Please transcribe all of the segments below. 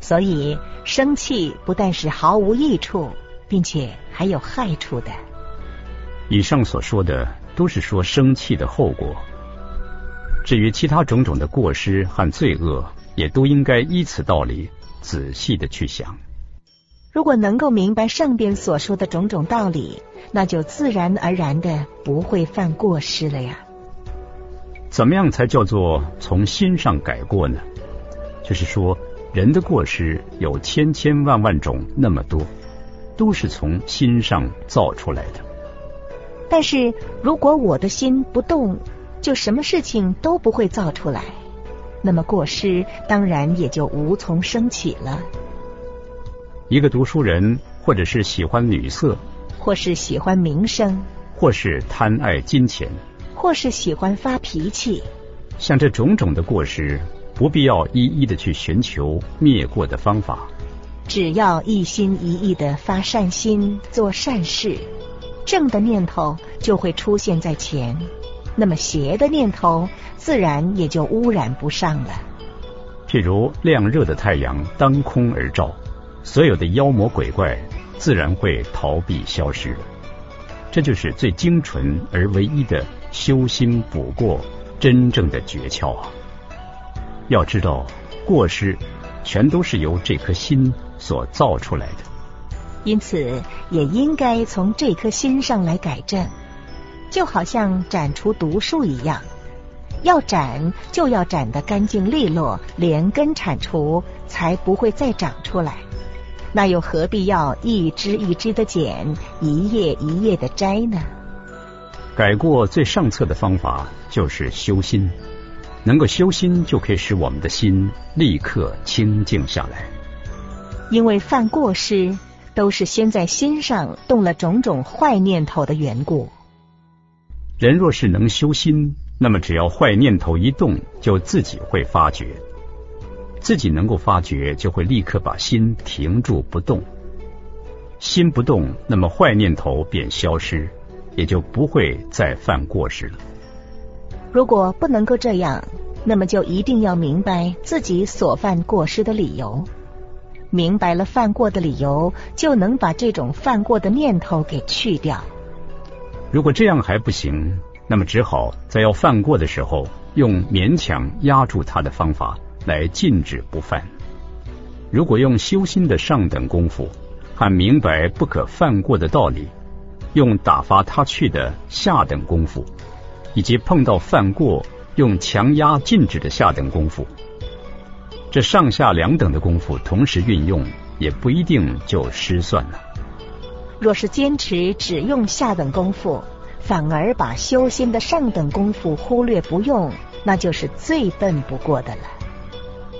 所以生气不但是毫无益处，并且还有害处的。以上所说的都是说生气的后果。至于其他种种的过失和罪恶，也都应该依此道理仔细的去想。如果能够明白上边所说的种种道理，那就自然而然的不会犯过失了呀。怎么样才叫做从心上改过呢？就是说，人的过失有千千万万种，那么多，都是从心上造出来的。但是如果我的心不动，就什么事情都不会造出来，那么过失当然也就无从升起了。一个读书人，或者是喜欢女色，或是喜欢名声，或是贪爱金钱，或是喜欢发脾气，像这种种的过失，不必要一一的去寻求灭过的方法，只要一心一意的发善心，做善事，正的念头就会出现在前。那么邪的念头自然也就污染不上了。譬如亮热的太阳当空而照，所有的妖魔鬼怪自然会逃避消失。这就是最精纯而唯一的修心补过真正的诀窍啊！要知道，过失全都是由这颗心所造出来的，因此也应该从这颗心上来改正。就好像斩除毒树一样，要斩就要斩得干净利落，连根铲除，才不会再长出来。那又何必要一枝一枝的剪，一叶一叶的摘呢？改过最上策的方法就是修心，能够修心，就可以使我们的心立刻清静下来。因为犯过失，都是先在心上动了种种坏念头的缘故。人若是能修心，那么只要坏念头一动，就自己会发觉。自己能够发觉，就会立刻把心停住不动。心不动，那么坏念头便消失，也就不会再犯过失了。如果不能够这样，那么就一定要明白自己所犯过失的理由。明白了犯过的理由，就能把这种犯过的念头给去掉。如果这样还不行，那么只好在要犯过的时候，用勉强压住他的方法来禁止不犯。如果用修心的上等功夫，和明白不可犯过的道理，用打发他去的下等功夫，以及碰到犯过用强压禁止的下等功夫，这上下两等的功夫同时运用，也不一定就失算了。若是坚持只用下等功夫，反而把修心的上等功夫忽略不用，那就是最笨不过的了。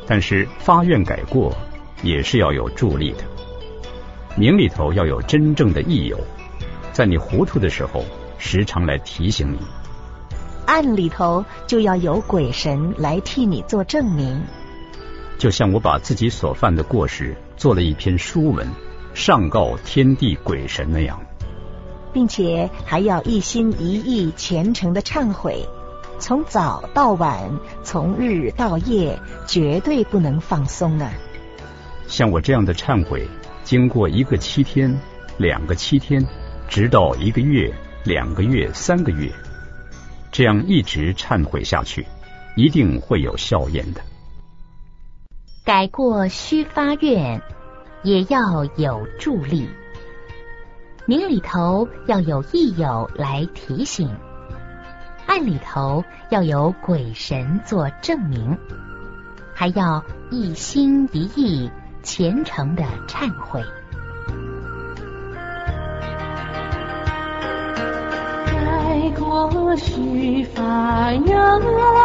但是发愿改过也是要有助力的，明里头要有真正的益友，在你糊涂的时候时常来提醒你；暗里头就要有鬼神来替你做证明。就像我把自己所犯的过失做了一篇书文。上告天地鬼神那样，并且还要一心一意虔诚的忏悔，从早到晚，从日到夜，绝对不能放松啊！像我这样的忏悔，经过一个七天、两个七天，直到一个月、两个月、三个月，这样一直忏悔下去，一定会有效验的。改过须发愿。也要有助力，明里头要有益友来提醒，暗里头要有鬼神做证明，还要一心一意虔诚的忏悔。过须发愿，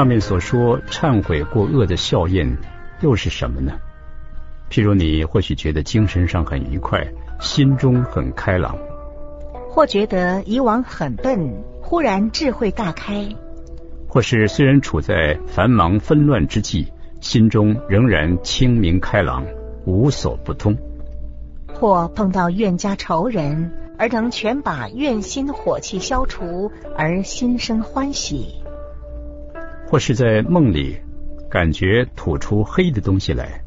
上面所说忏悔过恶的效验又是什么呢？譬如你或许觉得精神上很愉快，心中很开朗，或觉得以往很笨，忽然智慧大开；或是虽然处在繁忙纷乱之际，心中仍然清明开朗，无所不通；或碰到怨家仇人，而能全把怨心火气消除，而心生欢喜；或是在梦里感觉吐出黑的东西来。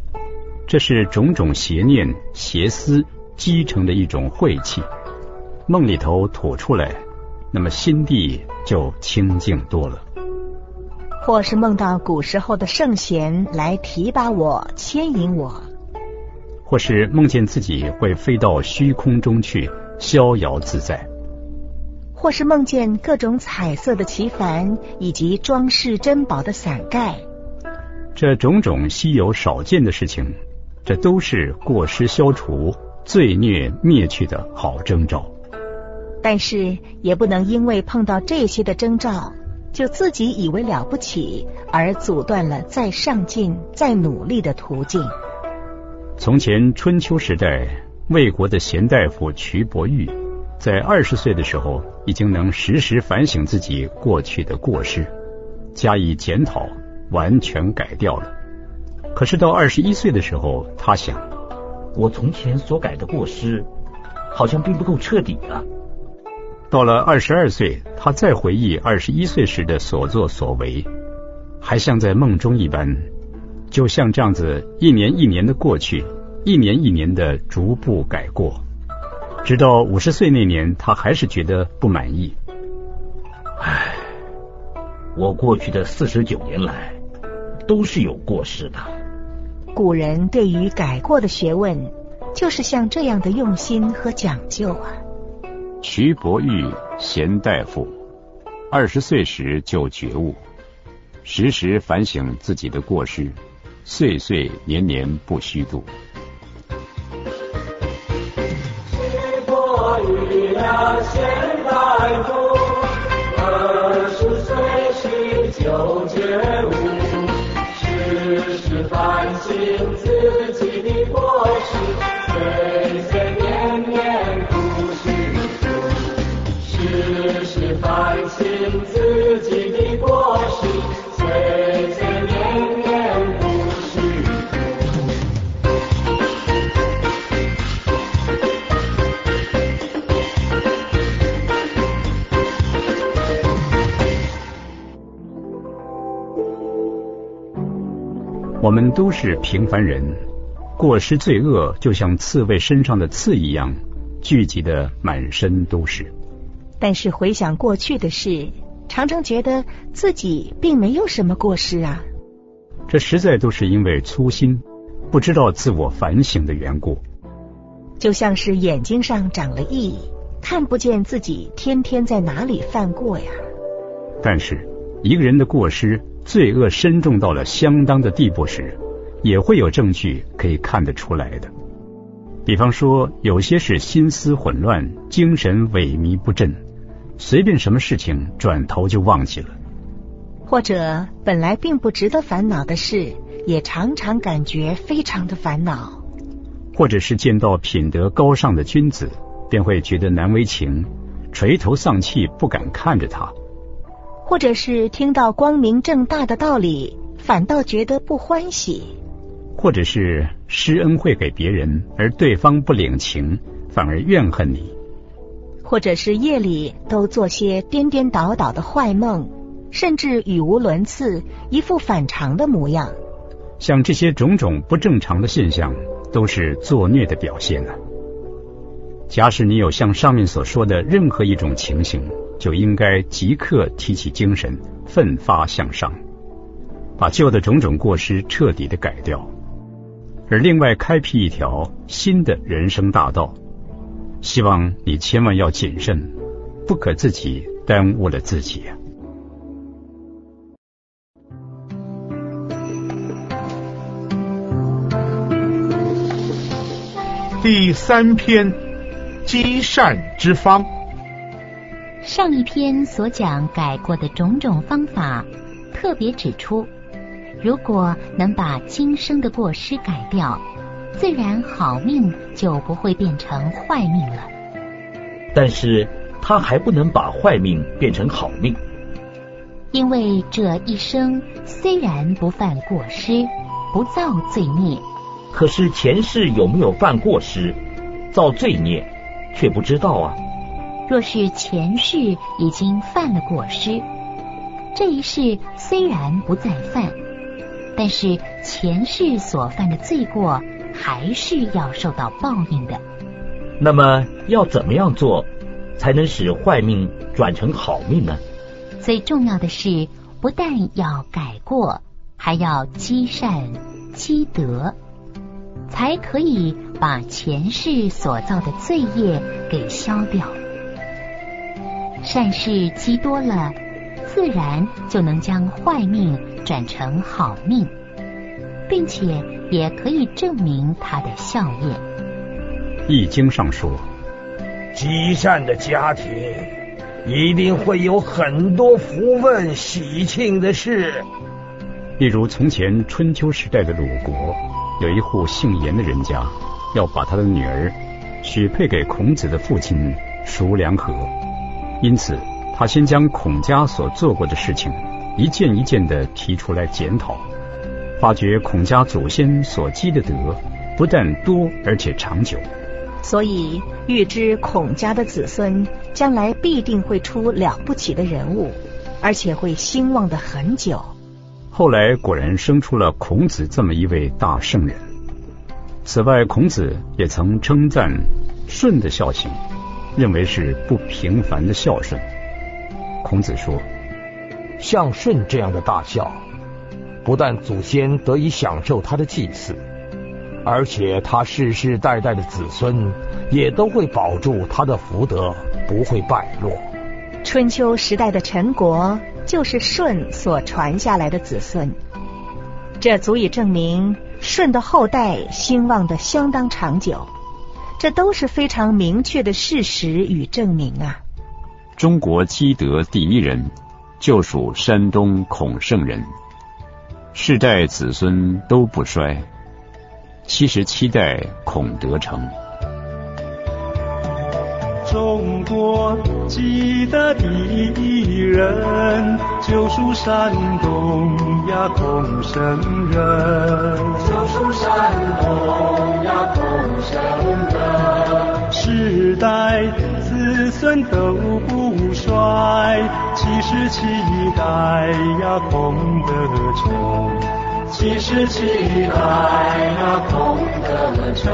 这是种种邪念、邪思积成的一种晦气，梦里头吐出来，那么心地就清净多了。或是梦到古时候的圣贤来提拔我、牵引我；或是梦见自己会飞到虚空中去，逍遥自在；或是梦见各种彩色的旗幡以及装饰珍宝的伞盖。这种种稀有少见的事情。这都是过失消除、罪孽灭去的好征兆，但是也不能因为碰到这些的征兆，就自己以为了不起，而阻断了再上进、再努力的途径。从前春秋时代，魏国的贤大夫瞿伯玉，在二十岁的时候，已经能时时反省自己过去的过失，加以检讨，完全改掉了。可是到二十一岁的时候，他想，我从前所改的过失，好像并不够彻底啊。到了二十二岁，他再回忆二十一岁时的所作所为，还像在梦中一般，就像这样子，一年一年的过去，一年一年的逐步改过，直到五十岁那年，他还是觉得不满意。唉，我过去的四十九年来，都是有过失的。古人对于改过的学问，就是像这样的用心和讲究啊。徐伯玉贤大夫，二十岁时就觉悟，时时反省自己的过失，岁岁年年不虚度。瞿伯玉呀，贤大夫，二十岁时就觉悟。时时反省自己的过失，岁岁年年不虚度。时时反省我们都是平凡人，过失罪恶就像刺猬身上的刺一样，聚集的满身都是。但是回想过去的事，常常觉得自己并没有什么过失啊。这实在都是因为粗心，不知道自我反省的缘故。就像是眼睛上长了翳，看不见自己天天在哪里犯过呀。但是一个人的过失。罪恶深重到了相当的地步时，也会有证据可以看得出来的。比方说，有些是心思混乱、精神萎靡不振，随便什么事情转头就忘记了；或者本来并不值得烦恼的事，也常常感觉非常的烦恼；或者是见到品德高尚的君子，便会觉得难为情，垂头丧气，不敢看着他。或者是听到光明正大的道理，反倒觉得不欢喜；或者是施恩惠给别人，而对方不领情，反而怨恨你；或者是夜里都做些颠颠倒倒的坏梦，甚至语无伦次，一副反常的模样。像这些种种不正常的现象，都是作孽的表现呢。假使你有像上面所说的任何一种情形，就应该即刻提起精神，奋发向上，把旧的种种过失彻底的改掉，而另外开辟一条新的人生大道。希望你千万要谨慎，不可自己耽误了自己。第三篇，积善之方。上一篇所讲改过的种种方法，特别指出，如果能把今生的过失改掉，自然好命就不会变成坏命了。但是他还不能把坏命变成好命，因为这一生虽然不犯过失，不造罪孽，可是前世有没有犯过失、造罪孽，却不知道啊。若是前世已经犯了过失，这一世虽然不再犯，但是前世所犯的罪过还是要受到报应的。那么要怎么样做，才能使坏命转成好命呢？最重要的是，不但要改过，还要积善积德，才可以把前世所造的罪业给消掉。善事积多了，自然就能将坏命转成好命，并且也可以证明它的效业。易经上说，积善的家庭一定会有很多福分喜庆的事。例如，从前春秋时代的鲁国，有一户姓严的人家，要把他的女儿许配给孔子的父亲叔梁纥。因此，他先将孔家所做过的事情一件一件的提出来检讨，发觉孔家祖先所积的德不但多，而且长久。所以预知孔家的子孙将来必定会出了不起的人物，而且会兴旺的很久。后来果然生出了孔子这么一位大圣人。此外，孔子也曾称赞舜的孝行。认为是不平凡的孝顺。孔子说：“像舜这样的大孝，不但祖先得以享受他的祭祀，而且他世世代代的子孙也都会保住他的福德，不会败落。”春秋时代的陈国就是舜所传下来的子孙，这足以证明舜的后代兴旺的相当长久。这都是非常明确的事实与证明啊！中国积德第一人就属山东孔圣人，世代子孙都不衰，七十七代孔德成。中国记得第一人，就属山东呀孔圣人。就属山东呀孔圣人。世代子孙都不衰，七十七代呀孔德成。七十七代呀孔德成。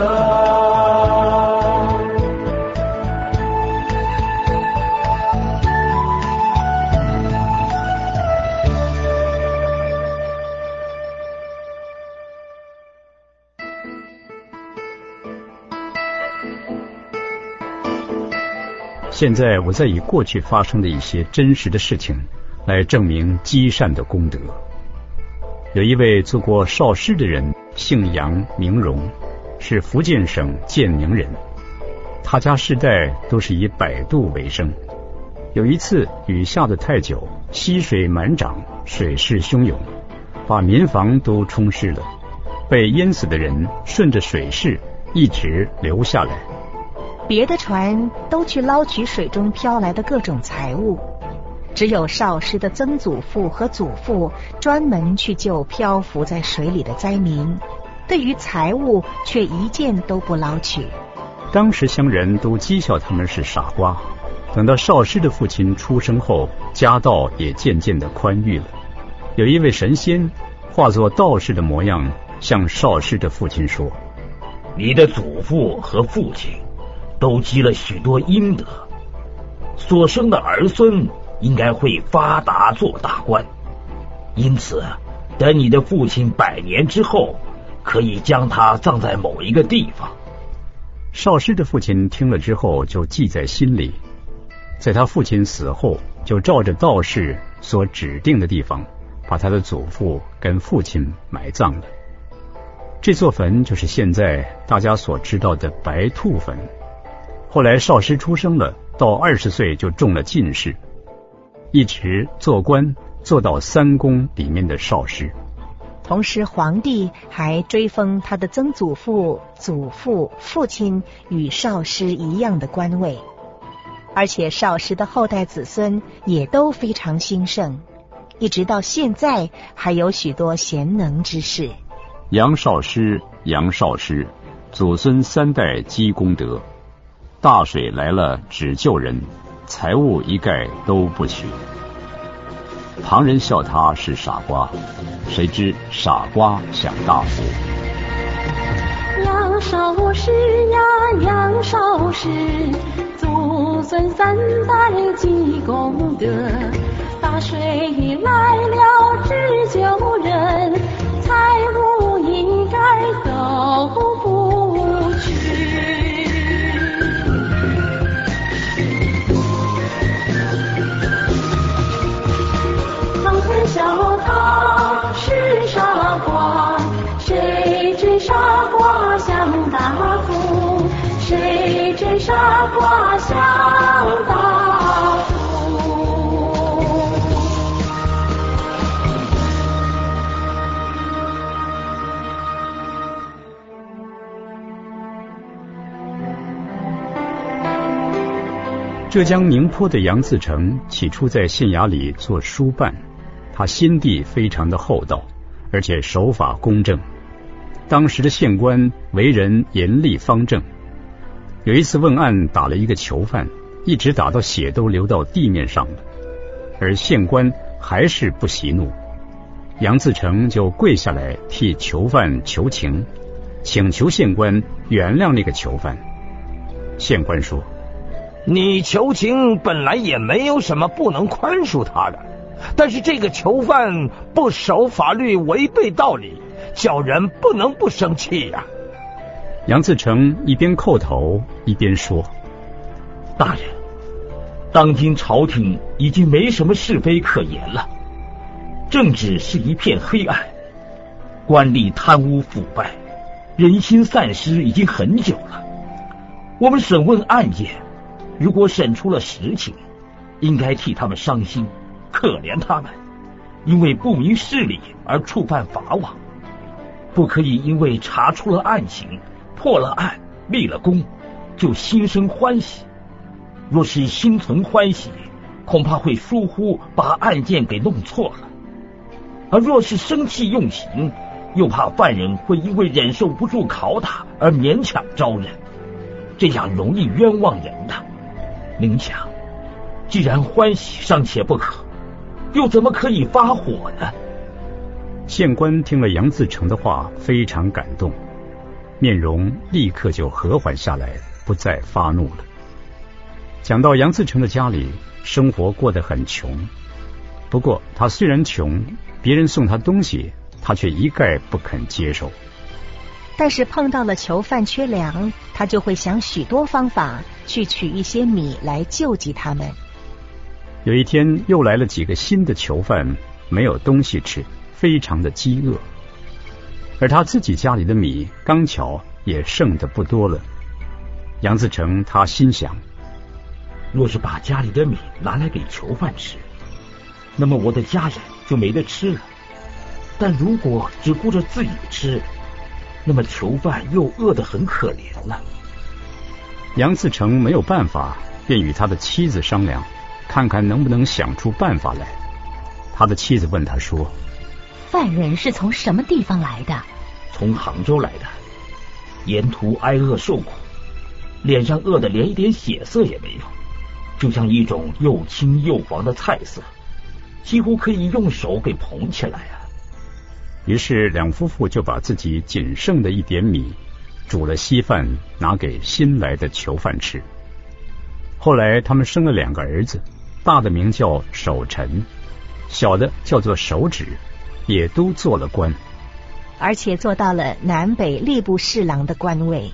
现在我在以过去发生的一些真实的事情来证明积善的功德。有一位做过少师的人，姓杨名荣，是福建省建宁人。他家世代都是以摆渡为生。有一次雨下的太久，溪水满涨，水势汹涌，把民房都冲湿了。被淹死的人顺着水势一直流下来。别的船都去捞取水中飘来的各种财物，只有少师的曾祖父和祖父专门去救漂浮在水里的灾民，对于财物却一件都不捞取。当时乡人都讥笑他们是傻瓜。等到少师的父亲出生后，家道也渐渐的宽裕了。有一位神仙化作道士的模样，向少师的父亲说：“你的祖父和父亲。”都积了许多阴德，所生的儿孙应该会发达做大官。因此，等你的父亲百年之后，可以将他葬在某一个地方。少师的父亲听了之后，就记在心里，在他父亲死后，就照着道士所指定的地方，把他的祖父跟父亲埋葬了。这座坟就是现在大家所知道的白兔坟。后来少师出生了，到二十岁就中了进士，一直做官做到三公里面的少师。同时，皇帝还追封他的曾祖父、祖父、父亲与少师一样的官位，而且少师的后代子孙也都非常兴盛，一直到现在还有许多贤能之士。杨少师，杨少师，祖孙三代积功德，大水来了只救人，财物一概都不取。旁人笑他是傻瓜，谁知傻瓜享大福。杨少师呀，杨少师，祖孙三代积功德，大水来了只救人，财物一概都不取。傻瓜享大福？谁知傻瓜享大福？浙江宁波的杨自成起初在县衙里做书办，他心地非常的厚道，而且守法公正。当时的县官为人严厉方正。有一次问案打了一个囚犯，一直打到血都流到地面上了，而县官还是不息怒。杨自成就跪下来替囚犯求情，请求县官原谅那个囚犯。县官说。你求情本来也没有什么不能宽恕他的，但是这个囚犯不守法律，违背道理，叫人不能不生气呀、杨自成一边叩头一边说大人，当今朝廷已经没什么是非可言了，政治是一片黑暗，官吏贪污腐败，人心散失已经很久了。我们审问案件，如果审出了实情，应该替他们伤心，可怜他们，因为不明事理而触犯法网，不可以因为查出了案情、破了案、立了功，就心生欢喜。若是心存欢喜，恐怕会疏忽把案件给弄错了；而若是生气用刑，又怕犯人会因为忍受不住拷打而勉强招认，这样容易冤枉人的。您想，既然欢喜尚且不可，又怎么可以发火呢？县官听了杨自成的话，非常感动，面容立刻就和缓下来，不再发怒了。讲到杨自成的家里，生活过得很穷，不过他虽然穷，别人送他东西，他却一概不肯接受。但是碰到了囚犯缺粮，他就会想许多方法去取一些米来救济他们。有一天，又来了几个新的囚犯，没有东西吃，非常的饥饿。而他自己家里的米刚巧也剩的不多了。杨自成他心想：若是把家里的米拿来给囚犯吃，那么我的家人就没得吃了。但如果只顾着自己吃，那么囚犯又饿得很可怜了。杨自成没有办法，便与他的妻子商量，看看能不能想出办法来。他的妻子问他说犯人是从什么地方来的？从杭州来的，沿途挨饿受苦，脸上饿得连一点血色也没有，就像一种又青又黄的菜色，几乎可以用手给捧起来啊。：“于是两夫妇就把自己仅剩的一点米煮了稀饭，拿给新来的囚犯吃。后来他们生了两个儿子，大的名叫守臣，小的叫做守指，也都做了官。而且做到了南北吏部侍郎的官位。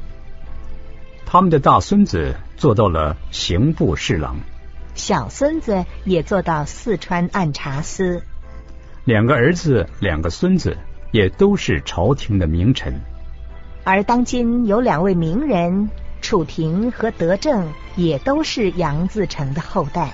他们的大孙子做到了刑部侍郎，小孙子也做到四川按察司，两个儿子、两个孙子也都是朝廷的名臣。而当今有两位名人，楚廷和德政，也都是杨自成的后代。